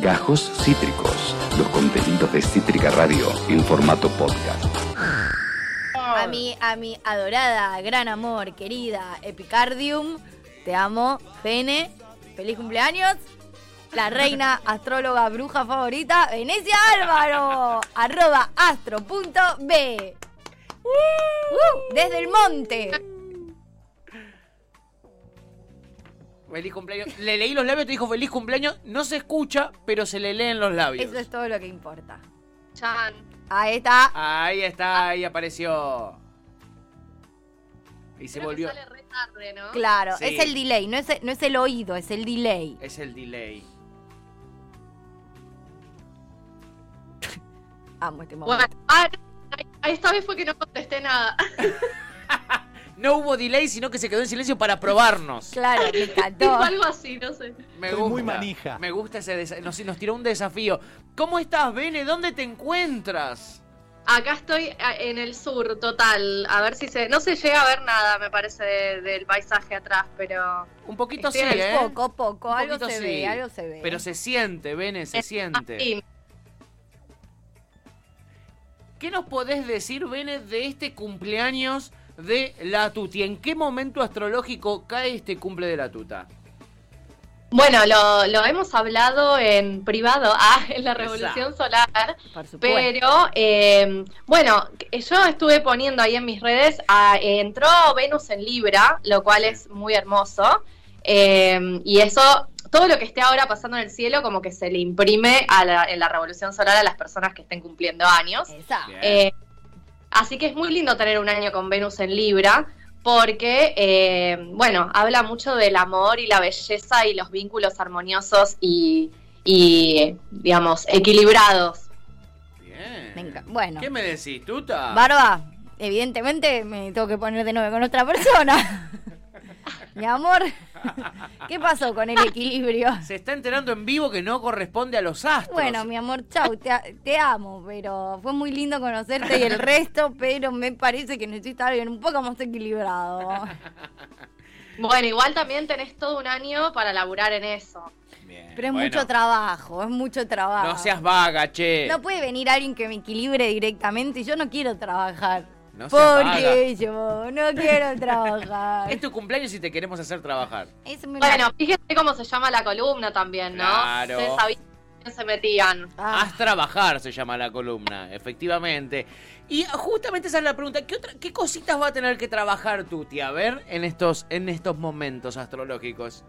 Gajos Cítricos, los contenidos de Cítrica Radio en formato podcast. A mi, a mi adorada, gran amor, querida Epicardium, te amo, Bene, feliz cumpleaños. La reina astróloga bruja favorita, Venecia Álvaro, arroba astro.b. Uh, desde el monte. Feliz cumpleaños. Le leí los labios, te dijo feliz cumpleaños. No se escucha, pero se le leen los labios. Eso es todo lo que importa. Chan. Ahí está. Ahí está, ahí apareció. Y se Creo volvió. Que sale re tarde, ¿no? Claro, Sí. es el delay, no es, no es el oído, es el delay. Es el delay. Amo este momento. Bueno, ah, esta vez fue que no contesté nada. No hubo delay, sino que se quedó en silencio para probarnos. Claro, me Dijo encantó. algo así, no sé. Me Estoy gusta. muy manija. Me gusta ese desa- nos, nos tiró un desafío. ¿Cómo estás, Bene? ¿Dónde te encuentras? Acá estoy en el sur, total. A ver si se. No se llega a ver nada, me parece, de- del paisaje atrás, pero. Un poquito sí, ¿eh? Poco, poco, Un algo se sí. ve, algo se ve. Pero se siente, Bene, se siente. Sí, ¿Qué nos podés decir, Bene, de este cumpleaños de la Tuti? ¿En qué momento astrológico cae este cumple de la Tuta? Bueno, lo, lo hemos hablado en privado, ah, en la Revolución Solar, pero eh, bueno, yo estuve poniendo ahí en mis redes, ah, eh, entró Venus en Libra, lo cual es muy hermoso, eh, y eso, todo lo que esté ahora pasando en el cielo, como que se le imprime a la- en la Revolución Solar a las personas que estén cumpliendo años. Esa. Así que es muy lindo tener un año con Venus en Libra, porque, eh, bueno, habla mucho del amor y la belleza y los vínculos armoniosos y, y, digamos, equilibrados. Bien. Me enca- Bueno, ¿Qué me decís, Tuta? Barba, evidentemente me tengo que poner de nuevo con otra persona. Mi amor, ¿qué pasó con el equilibrio? Se está enterando en vivo que no corresponde a los astros. Bueno, mi amor, chau, te, amo, pero fue muy lindo conocerte y el resto, pero me parece que necesitas alguien un poco más equilibrado. Bueno, igual también tenés todo un año para laburar en eso. Bien, Pero es bueno. mucho trabajo, es mucho trabajo. No seas vaga, che. No puede venir alguien que me equilibre directamente y yo no quiero trabajar. No. Porque yo no quiero trabajar. Es tu cumpleaños y te queremos hacer trabajar. Bueno, fíjate cómo se llama la columna también, ¿no? Claro. Ustedes sabían que se metían. Ah, Haz trabajar se llama la columna, efectivamente. Y justamente esa es la pregunta, ¿qué, otra- qué cositas va a tener que trabajar Tuti? A ver, en estos, en estos momentos astrológicos.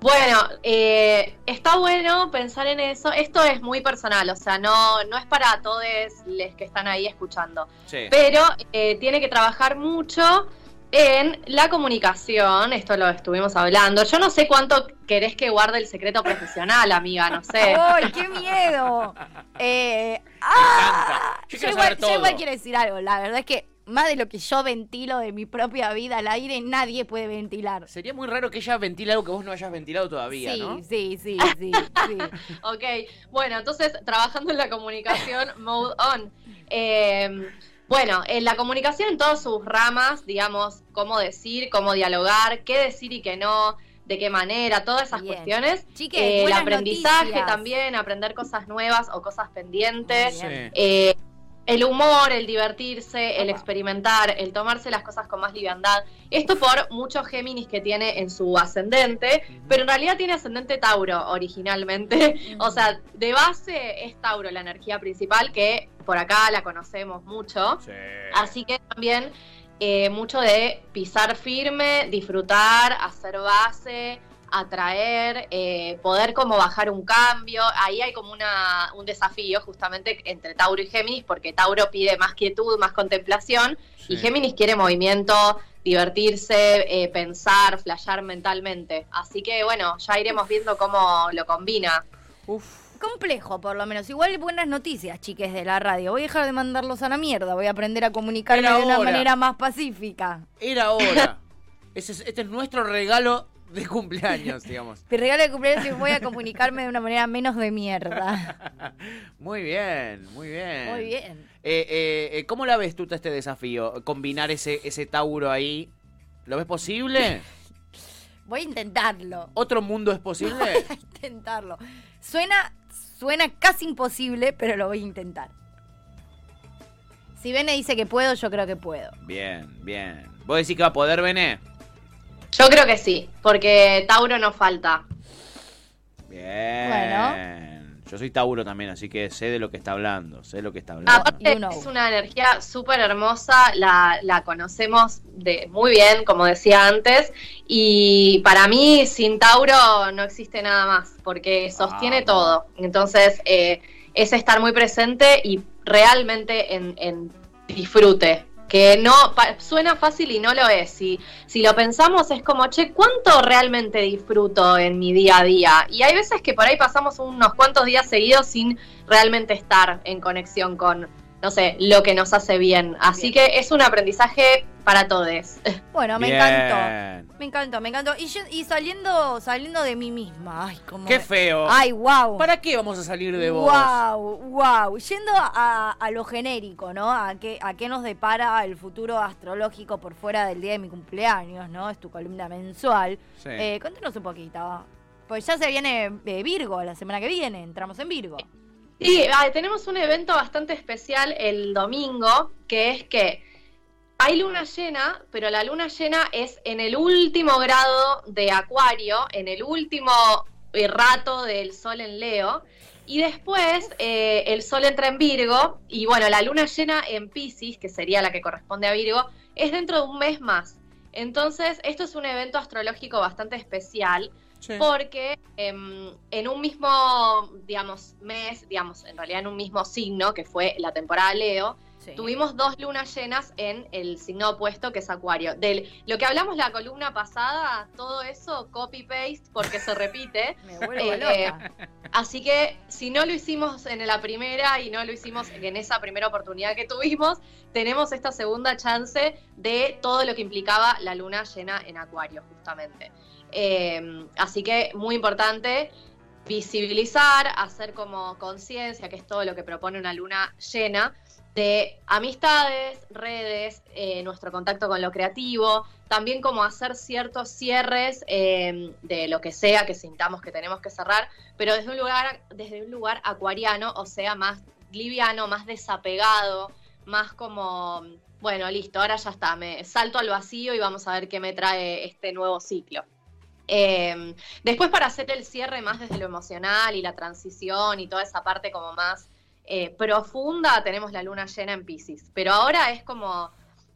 Bueno, eh, está bueno pensar en eso. Esto es muy personal, o sea, no, no es para todos los que están ahí escuchando. Sí. Pero eh, tiene que trabajar mucho en la comunicación. Esto lo estuvimos hablando. Yo no sé cuánto querés que guarde el secreto profesional, amiga, no sé. ¡Ay, qué miedo! Eh, ¡ah! Yo Yo, quiero igual, saber yo todo. igual quiero decir algo. La verdad es que más de lo que yo ventilo de mi propia vida al aire, nadie puede ventilar. Sería muy raro que ella ventile algo que vos no hayas ventilado todavía, sí, ¿no? sí, sí, sí, sí. Ok, bueno, entonces trabajando en la comunicación, mode on. Eh, bueno, en la comunicación en todas sus ramas, digamos, cómo decir, cómo dialogar, qué decir y qué no, de qué manera, todas esas Bien. cuestiones. Chiques, Eh, el aprendizaje noticias. también, aprender cosas nuevas o cosas pendientes. Sí. Eh, el humor, el divertirse, el experimentar, el tomarse las cosas con más liviandad. Esto por muchos Géminis que tiene en su ascendente, pero en realidad tiene ascendente Tauro originalmente. O sea, de base es Tauro la energía principal, que por acá la conocemos mucho. Sí. Así que también eh, mucho de pisar firme, disfrutar, hacer base, atraer, eh, poder como bajar un cambio. Ahí hay como una, un desafío justamente entre Tauro y Géminis, porque Tauro pide más quietud, más contemplación, y. Géminis quiere movimiento, divertirse, eh, pensar, flashear mentalmente. Así que bueno, ya iremos viendo cómo lo combina. Uf. Complejo, por lo menos. Igual buenas noticias, chiques de la radio. Voy a dejar de mandarlos a la mierda. Voy a aprender a comunicarme de una manera más pacífica. Era hora. Es- este es nuestro regalo de cumpleaños, digamos. Mi regalo de cumpleaños que voy a comunicarme de una manera menos de mierda. Muy bien, muy bien. Muy bien. Eh, eh, eh, ¿Cómo la ves tú este desafío? Combinar ese, ese Tauro ahí. ¿Lo ves posible? Voy a intentarlo. ¿Otro mundo es posible? Voy a intentarlo. Suena, suena casi imposible, pero lo voy a intentar. Si Bene dice que puedo, yo creo que puedo. Bien, bien. ¿Vos decís que va a poder, Bene? Yo creo que sí, porque Tauro no falta. Bien. Bueno. Yo soy Tauro también, así que sé de lo que está hablando. Sé lo que está hablando. Aparte, You know. es una energía súper hermosa, la, la conocemos de, muy bien, como decía antes, y para mí sin Tauro no existe nada más, porque sostiene Vamos. todo. Entonces, eh, es estar muy presente y realmente en, en disfrute. Que no suena fácil y no lo es. Si, si lo pensamos, es como, che, ¿cuánto realmente disfruto en mi día a día? Y hay veces que por ahí pasamos unos cuantos días seguidos sin realmente estar en conexión con, no sé, lo que nos hace bien. Así que es un aprendizaje para todos. Bueno, me Bien. encantó. Me encantó, me encantó. Y, yo- y saliendo, saliendo de mí misma. Ay, como. Qué feo. Ay, wow. ¿Para qué vamos a salir de vos? Wow, wow. Yendo a, a lo genérico, ¿no? A qué, a qué nos depara el futuro astrológico por fuera del día de mi cumpleaños, ¿no? Es tu columna mensual. Sí. Eh, contanos un poquito. Pues ya se viene eh, Virgo la semana que viene, entramos en Virgo. Ah, tenemos un evento bastante especial el domingo, que es que hay luna llena, pero la luna llena es en el último grado de Acuario, en el último rato del Sol en Leo. Y después eh, el Sol entra en Virgo, y bueno, la luna llena en Pisces, que sería la que corresponde a Virgo, es dentro de un mes más. Entonces, esto es un evento astrológico bastante especial Sí. porque em, en un mismo, digamos, mes, digamos, en realidad en un mismo signo, que fue la temporada Leo, Sí. tuvimos dos lunas llenas en el signo opuesto, que es Acuario. Del, lo que hablamos la columna pasada, todo eso copy-paste porque se repite. Me vuelvo Eh, loca. Así que si no lo hicimos en la primera y no lo hicimos en esa primera oportunidad que tuvimos, tenemos esta segunda chance de todo lo que implicaba la luna llena en Acuario, justamente. Eh, así que muy importante visibilizar, hacer como conciencia, que es todo lo que propone una luna llena, de amistades, redes, eh, nuestro contacto con lo creativo, también como hacer ciertos cierres eh, de lo que sea que sintamos que tenemos que cerrar, pero desde un lugar, desde un lugar acuariano, o sea, más liviano, más desapegado, más como, bueno, listo, ahora ya está, me salto al vacío y vamos a ver qué me trae este nuevo ciclo. Eh, después para hacer el cierre más desde lo emocional y la transición y toda esa parte como más eh, profunda, tenemos la luna llena en Pisces. Pero ahora es como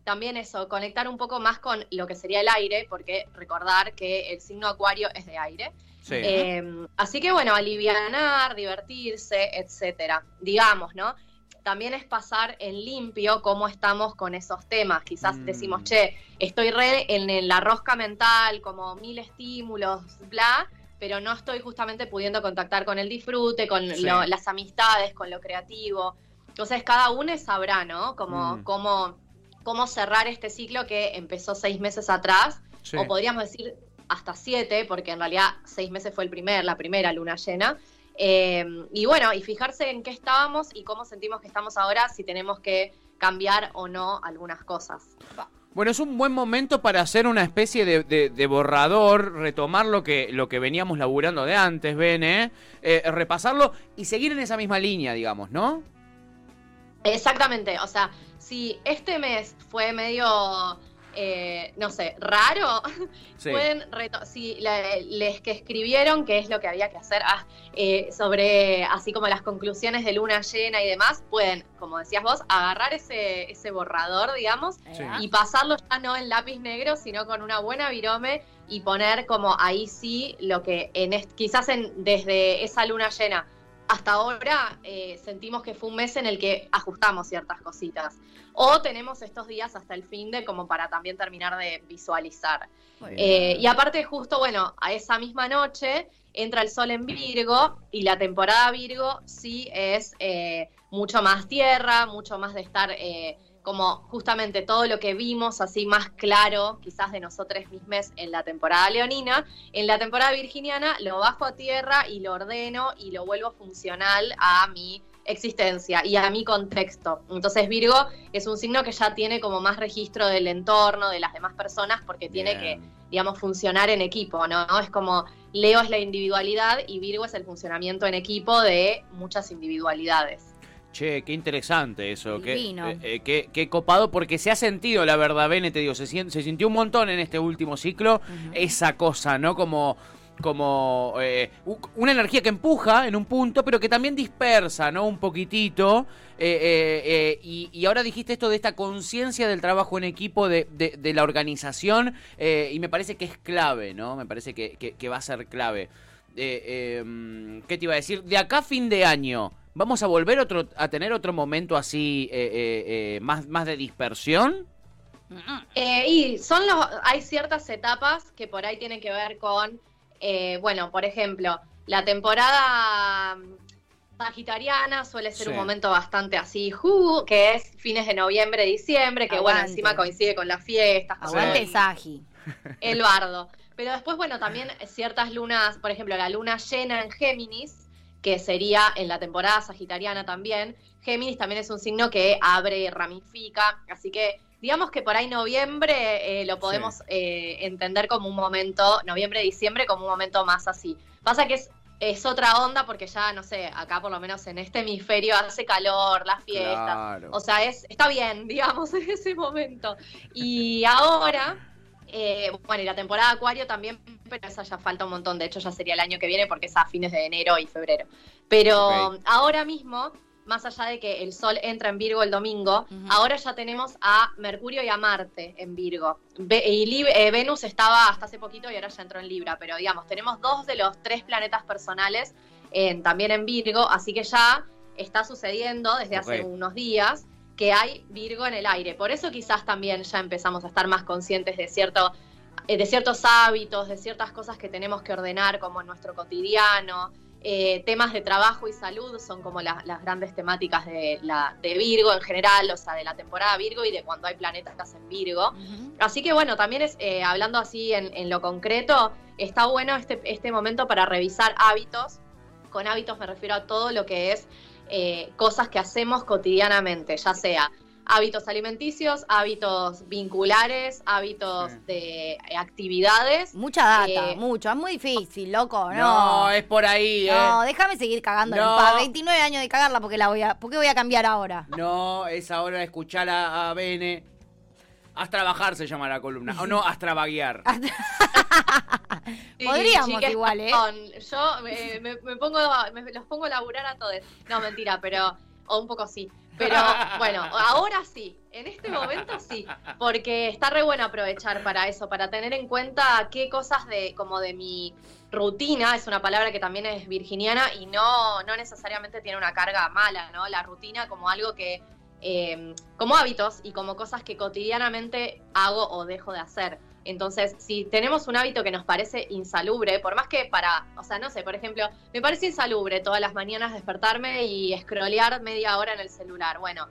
también eso, conectar un poco más con lo que sería el aire, porque recordar que el signo acuario es de aire. Sí. Eh, así que bueno, alivianar, divertirse, etcétera. Digamos, ¿no? También es pasar en limpio cómo estamos con esos temas. Quizás Mm. decimos, che, estoy re en, la rosca mental, como mil estímulos, bla, pero no estoy justamente pudiendo contactar con el disfrute, con Sí. lo- las amistades, con lo creativo. Entonces cada uno sabrá, ¿no? Como, Mm. cómo, cómo cerrar este ciclo que empezó seis meses atrás Sí. o podríamos decir hasta siete, porque en realidad seis meses fue el primer, la primera luna llena. Eh, y bueno, y fijarse en qué estábamos y cómo sentimos que estamos ahora, si tenemos que cambiar o no algunas cosas. Bueno, es un buen momento para hacer una especie de, de- de borrador, retomar lo que, lo que veníamos laburando de antes, Bene, eh, repasarlo y seguir en esa misma línea, digamos, ¿no? Exactamente, o sea, si este mes fue medio, eh, no sé, raro, Sí. pueden, si la- les que escribieron qué es lo que había que hacer ah, eh, sobre, así como las conclusiones de luna llena y demás, pueden, como decías vos, agarrar ese, ese borrador, digamos, Sí. Y pasarlo ya no en lápiz negro, sino con una buena virome y poner como ahí sí lo que en quizás en, desde esa luna llena hasta ahora eh, sentimos que fue un mes en el que ajustamos ciertas cositas. O tenemos estos días hasta el fin de como para también terminar de visualizar. Eh, y aparte justo, bueno, a esa misma noche entra el sol en Virgo y la temporada Virgo sí es eh, mucho más tierra, mucho más de estar como justamente todo lo que vimos así más claro quizás de nosotros mismos en la temporada leonina, en la temporada virginiana lo bajo a tierra y lo ordeno y lo vuelvo funcional a mi existencia y a mi contexto. Entonces Virgo es un signo que ya tiene como más registro del entorno, de las demás personas, porque tiene que, digamos, funcionar en equipo, ¿no? Es como Leo es la individualidad y Virgo es el funcionamiento en equipo de muchas individualidades. Che, qué interesante eso. Qué, eh, eh, qué, qué copado, porque se ha sentido, la verdad, Bene, te digo, se, se sintió un montón en este último ciclo esa cosa, ¿no? Como como eh, una energía que empuja en un punto, pero que también dispersa, ¿no? Un poquitito. eh, eh, eh, y, y ahora dijiste esto de esta conciencia del trabajo en equipo, de, de- de la organización, eh, y me parece que es clave, ¿no? Me parece que, que- que va a ser clave. Eh, eh, ¿Qué te iba a decir? De acá a fin de año, ¿vamos a volver otro, a tener otro momento así eh, eh, eh, más, más de dispersión? Eh, y son los, hay ciertas etapas que por ahí tienen que ver con, eh, bueno, por ejemplo, la temporada mm, sagitariana suele ser Sí. un momento bastante así, ju, que es fines de noviembre, diciembre, que bueno, encima coincide con las fiestas, Aguante Saji. el bardo. Pero después, bueno, también ciertas lunas, por ejemplo, la luna llena en Géminis, que sería en la temporada sagitariana también. Géminis también es un signo que abre, ramifica, así que digamos que por ahí noviembre eh, lo podemos eh, entender como un momento, noviembre, diciembre, como un momento más así. Pasa que es, es otra onda porque ya, no sé, acá por lo menos en este hemisferio hace calor, las fiestas, Claro. o sea, es, está bien, digamos, en ese momento. Y ahora, eh, bueno, y la temporada Acuario también, pero esa ya falta un montón. De hecho, ya sería el año que viene porque es a fines de enero y febrero. Pero Ok. ahora mismo, más allá de que el Sol entra en Virgo el domingo, Ujú. ahora ya tenemos a Mercurio y a Marte en Virgo. Ve- y Lib- eh, Venus estaba hasta hace poquito y ahora ya entró en Libra. Pero digamos, tenemos dos de los tres planetas personales en- también en Virgo, así que ya está sucediendo desde hace Ok. unos días que hay Virgo en el aire. Por eso quizás también ya empezamos a estar más conscientes de cierto eh, de ciertos hábitos, de ciertas cosas que tenemos que ordenar como en nuestro cotidiano. Eh, temas de trabajo y salud son como la- las grandes temáticas de, la, de Virgo en general, o sea, de la temporada Virgo y de cuando hay planetas en Virgo. Así que bueno, también es, eh, hablando así en, en lo concreto, está bueno este, este momento para revisar hábitos. Con hábitos me refiero a todo lo que es eh, cosas que hacemos cotidianamente, ya sea hábitos alimenticios, hábitos vinculares, hábitos Sí. de eh, actividades. Mucha data, Eh, mucho. Es muy difícil, loco. No. No, es por ahí, ¿eh? No, déjame seguir cagando. No. Pa, 29 años de cagarla porque la voy a, ¿por qué voy a cambiar ahora? No, es ahora escuchar a, a Bene. Haz trabajar se llama la columna. O no, haz trabaguear. Sí, Podríamos chiques, igual, ¿eh? Yo eh, me, me pongo, me- los pongo a laburar a todos. No, mentira, pero. O un poco sí. Pero bueno, ahora sí. En este momento sí. Porque está re bueno aprovechar para eso, para tener en cuenta qué cosas de, como de mi rutina, es una palabra que también es virginiana y no, no necesariamente tiene una carga mala, ¿no? La rutina como algo que. eh, como hábitos y como cosas que cotidianamente hago o dejo de hacer. Entonces, si tenemos un hábito que nos parece insalubre, por más que para, o sea, no sé, por ejemplo, me parece insalubre todas las mañanas despertarme y scrollear media hora en el celular. Bueno,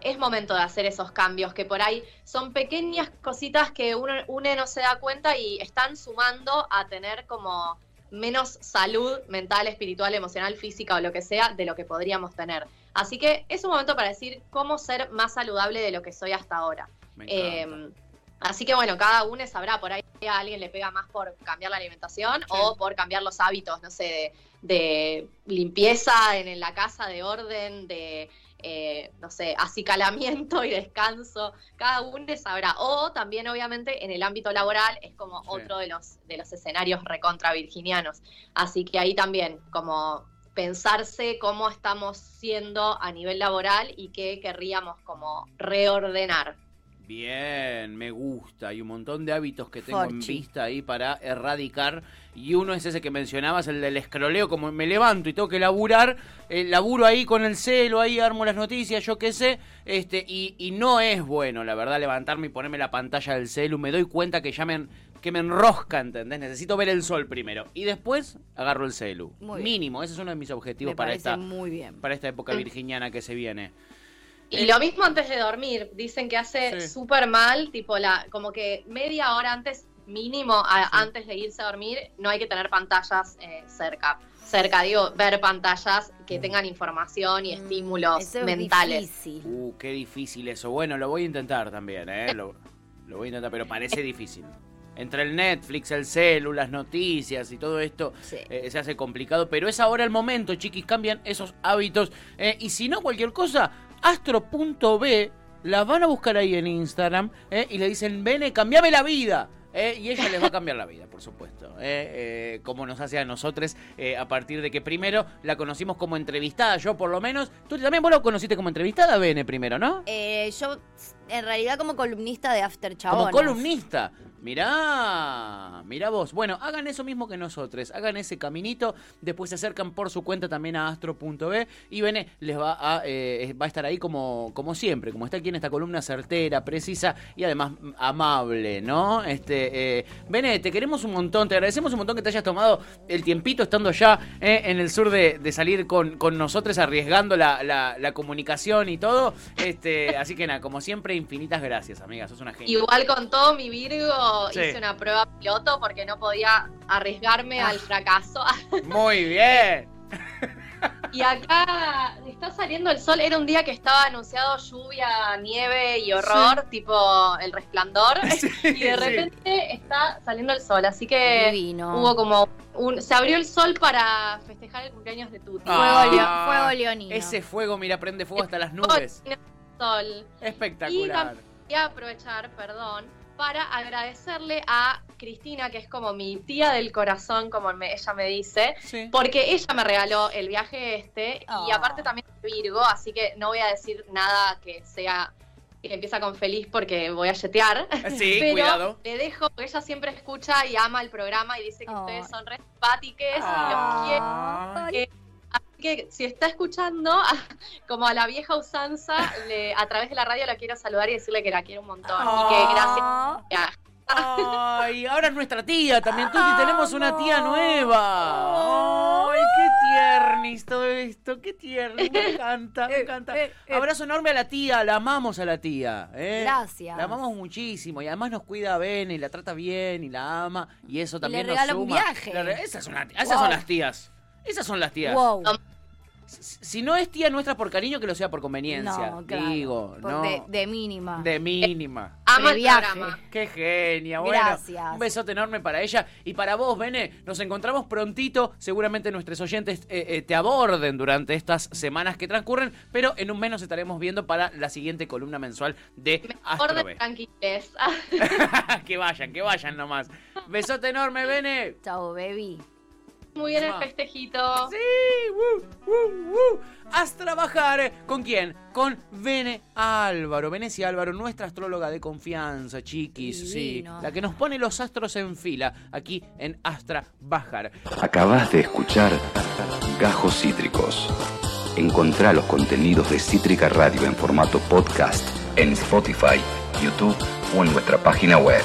es momento de hacer esos cambios que por ahí son pequeñas cositas que uno, uno no se da cuenta y están sumando a tener como menos salud mental, espiritual, emocional, física o lo que sea de lo que podríamos tener. Así que es un momento para decir cómo ser más saludable de lo que soy hasta ahora. Me encanta. Eh, así que bueno, cada uno sabrá, por ahí a alguien le pega más por cambiar la alimentación o por cambiar los hábitos, no sé, de, de limpieza en, en la casa, de orden, de, eh, no sé, acicalamiento y descanso, cada uno sabrá. O también obviamente en el ámbito laboral es como Sí. otro de los, de los escenarios recontra virginianos. Así que ahí también como pensarse cómo estamos siendo a nivel laboral y qué querríamos como reordenar. Bien, me gusta. Hay un montón de hábitos que tengo en vista ahí para erradicar. Y uno es ese que mencionabas, el del escroleo. Como me levanto y tengo que laburar, eh, laburo ahí con el celo, ahí armo las noticias, yo qué sé. este y, y no es bueno, la verdad, levantarme y ponerme la pantalla del celu. Me doy cuenta que ya me, en- que me enrosca, ¿entendés? Necesito ver el sol primero. Y después agarro el celu. Muy bien. Mínimo, ese es uno de mis objetivos Me para esta, muy bien. para esta época Mm. virginiana que se viene. Y Eh, lo mismo antes de dormir, dicen que hace Sí. súper mal, tipo la, como que media hora antes mínimo a- antes de irse a dormir, no hay que tener pantallas eh, cerca. Cerca, digo, ver pantallas que tengan información y estímulos Mm, Eso es mentales. difícil. Uh, qué difícil eso. Bueno, lo voy a intentar también, ¿eh? Lo, lo voy a intentar, pero parece difícil. Entre el Netflix, el celu, las noticias y todo esto Sí. eh, se hace complicado. Pero es ahora el momento, chiquis, cambian esos hábitos. Eh, y si no, cualquier cosa, astro.b la van a buscar ahí en Instagram eh, y le dicen, Bene, cambiame la vida. Eh, y ella les va a cambiar la vida, por supuesto. eh, eh, como nos hace a nosotros, a partir de que primero la conocimos como entrevistada, yo por lo menos. Tú también vos lo conociste como entrevistada, Bene, primero, ¿no? Yo, en realidad, como columnista de After Chabonas. Como columnista. Mirá, mirá vos. Bueno, hagan eso mismo que nosotros. Hagan ese caminito. Después se acercan por su cuenta también a astro.b. Y Bene les va a, eh, va a estar ahí como, como siempre. Como está aquí en esta columna certera, precisa y además amable, ¿no? Este, eh, Bene, te queremos un montón. Te agradecemos un montón que te hayas tomado el tiempito estando allá eh, en el sur de, de salir con, con nosotros arriesgando la, la- la comunicación y todo. Este, así que nada, como siempre, infinitas gracias, amiga. Sos una genia. Igual con todo mi Virgo Sí. hice una prueba piloto porque no podía arriesgarme Ah. al fracaso. Muy bien. Y acá está saliendo el sol. Era un día que estaba anunciado lluvia, nieve y horror, tipo el resplandor. y de sí. repente está saliendo el sol. Así que Divino. hubo como un. Se abrió el sol para festejar el cumpleaños de Tuti. Fuego, Ah, leo- fuego leonino. Ese fuego, mira, prende fuego hasta las nubes. Sol. Espectacular. Voy a aprovechar, perdón, para agradecerle a Cristina, que es como mi tía del corazón, como me- ella me dice, Sí. porque ella me regaló el viaje este y Ah. aparte también Virgo, así que no voy a decir nada que sea que empieza con feliz porque voy a yetear. Sí, Pero cuidado. le dejo, porque ella siempre escucha y ama el programa y dice que Ah. ustedes son re y Ah. los quiero. Que si está escuchando, como a la vieja usanza, le- a través de la radio la quiero saludar y decirle que la quiero un montón. Y que gracias. Ah. Ya. Ay, ahora es nuestra tía también. Tuti, tenemos una tía Amo. nueva. Ay, qué tiernis todo esto. Qué tierno. Me encanta, me Eh, encanta. eh, eh. Abrazo enorme a la tía. La amamos a la tía. ¿eh? Gracias. La amamos muchísimo. Y además nos cuida bien y la trata bien y la ama. Y eso también le nos regala un viaje. Esas, son, las- esas Wow. son las tías. Esas son las tías. Wow. Si no es tía nuestra por cariño, que lo sea por conveniencia. No, claro. Digo, Por no. de, de mínima. De mínima. Amo el programa. Qué genia, bueno. Gracias. Un besote enorme para ella. Y para vos, Bene, nos encontramos prontito. Seguramente nuestros oyentes eh, eh, te aborden durante estas semanas que transcurren, pero en un mes nos estaremos viendo para la siguiente columna mensual de Mejor Astro de B. tranquiles. que vayan, que vayan nomás. Besote enorme, Bene. Chao, baby. Muy bien el festejito. Sí, woo, woo, woo. Haz trabajar. eh, ¿Con quién? Con Bene Álvaro. Venecia Álvaro, nuestra astróloga de confianza, chiquis. Sí, la que nos pone los astros en fila aquí en Astra Bajar. Acabas de escuchar Gajos Cítricos. Encontrá los contenidos de Cítrica Radio en formato podcast en Spotify, YouTube o en nuestra página web.